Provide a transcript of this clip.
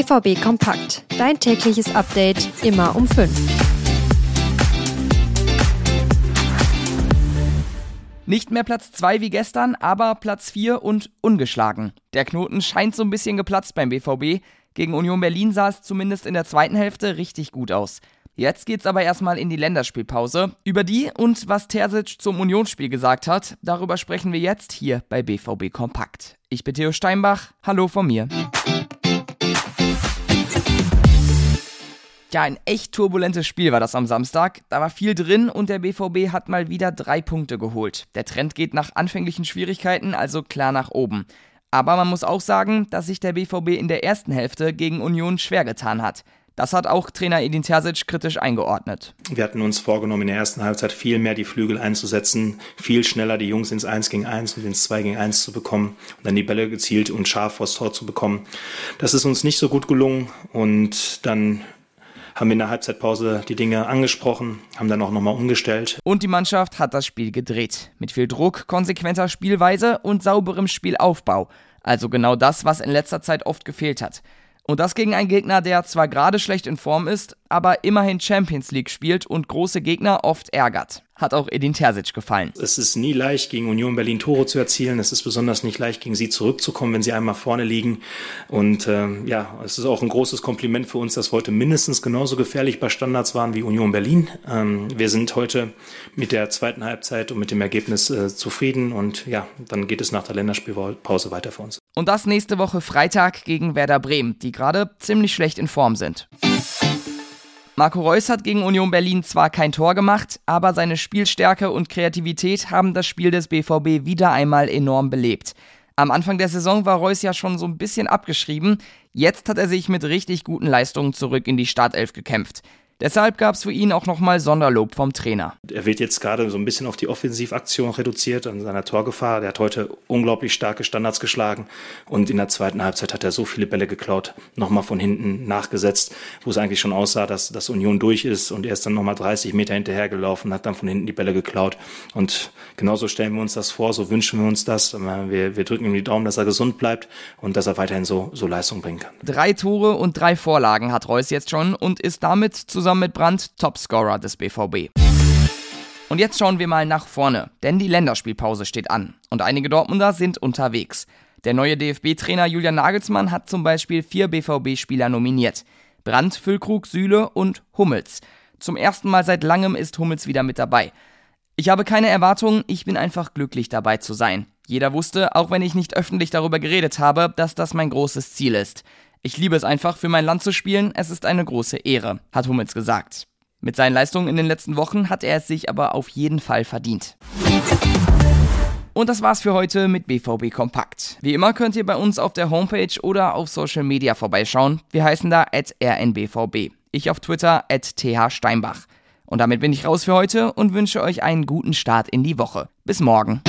BVB Kompakt. Dein tägliches Update immer um 5. Nicht mehr Platz 2 wie gestern, aber Platz 4 und ungeschlagen. Der Knoten scheint so ein bisschen geplatzt beim BVB. Gegen Union Berlin sah es zumindest in der zweiten Hälfte richtig gut aus. Jetzt geht's aber erstmal in die Länderspielpause. Über die und was Terzic zum Unionsspiel gesagt hat, darüber sprechen wir jetzt hier bei BVB Kompakt. Ich bin Theo Steinbach. Hallo von mir. Ja, ein echt turbulentes Spiel war das am Samstag. Da war viel drin und der BVB hat mal wieder drei Punkte geholt. Der Trend geht nach anfänglichen Schwierigkeiten also klar nach oben. Aber man muss auch sagen, dass sich der BVB in der ersten Hälfte gegen Union schwer getan hat. Das hat auch Trainer Edin Terzic kritisch eingeordnet. Wir hatten uns vorgenommen, in der ersten Halbzeit viel mehr die Flügel einzusetzen, viel schneller die Jungs ins 1 gegen 1 und ins 2 gegen 1 zu bekommen und dann die Bälle gezielt und scharf vors Tor zu bekommen. Das ist uns nicht so gut gelungen und dann haben in der Halbzeitpause die Dinge angesprochen, haben dann auch nochmal umgestellt. Und die Mannschaft hat das Spiel gedreht. Mit viel Druck, konsequenter Spielweise und sauberem Spielaufbau. Also genau das, was in letzter Zeit oft gefehlt hat. Und das gegen einen Gegner, der zwar gerade schlecht in Form ist, aber immerhin Champions League spielt und große Gegner oft ärgert. Hat auch Edin Terzic gefallen. Es ist nie leicht, gegen Union Berlin Tore zu erzielen. Es ist besonders nicht leicht, gegen sie zurückzukommen, wenn sie einmal vorne liegen. Und äh, ja, es ist auch ein großes Kompliment für uns, dass wir heute mindestens genauso gefährlich bei Standards waren wie Union Berlin. Ähm, wir sind heute mit der zweiten Halbzeit und mit dem Ergebnis äh, zufrieden. Und ja, dann geht es nach der Länderspielpause weiter für uns. Und das nächste Woche Freitag gegen Werder Bremen, die gerade ziemlich schlecht in Form sind. Marco Reus hat gegen Union Berlin zwar kein Tor gemacht, aber seine Spielstärke und Kreativität haben das Spiel des BVB wieder einmal enorm belebt. Am Anfang der Saison war Reus ja schon so ein bisschen abgeschrieben, jetzt hat er sich mit richtig guten Leistungen zurück in die Startelf gekämpft. Deshalb gab es für ihn auch nochmal Sonderlob vom Trainer. Er wird jetzt gerade so ein bisschen auf die Offensivaktion reduziert an seiner Torgefahr. Der hat heute unglaublich starke Standards geschlagen und in der zweiten Halbzeit hat er so viele Bälle geklaut, nochmal von hinten nachgesetzt, wo es eigentlich schon aussah, dass das Union durch ist und er ist dann nochmal 30 Meter hinterhergelaufen, hat dann von hinten die Bälle geklaut und genauso stellen wir uns das vor, so wünschen wir uns das. Wir, wir drücken ihm die Daumen, dass er gesund bleibt und dass er weiterhin so, so Leistung bringen kann. Drei Tore und drei Vorlagen hat Reus jetzt schon und ist damit zusammen zusammen mit Brandt Topscorer des BVB. Und jetzt schauen wir mal nach vorne, denn die Länderspielpause steht an und einige Dortmunder sind unterwegs. Der neue DFB-Trainer Julian Nagelsmann hat zum Beispiel vier BVB-Spieler nominiert. Brandt, Füllkrug, Süle und Hummels. Zum ersten Mal seit langem ist Hummels wieder mit dabei. Ich habe keine Erwartungen, ich bin einfach glücklich dabei zu sein. Jeder wusste, auch wenn ich nicht öffentlich darüber geredet habe, dass das mein großes Ziel ist. Ich liebe es einfach, für mein Land zu spielen. Es ist eine große Ehre, hat Hummels gesagt. Mit seinen Leistungen in den letzten Wochen hat er es sich aber auf jeden Fall verdient. Und das war's für heute mit BVB Kompakt. Wie immer könnt ihr bei uns auf der Homepage oder auf Social Media vorbeischauen. Wir heißen da rnbvb. Ich auf Twitter at thsteinbach. Und damit bin ich raus für heute und wünsche euch einen guten Start in die Woche. Bis morgen.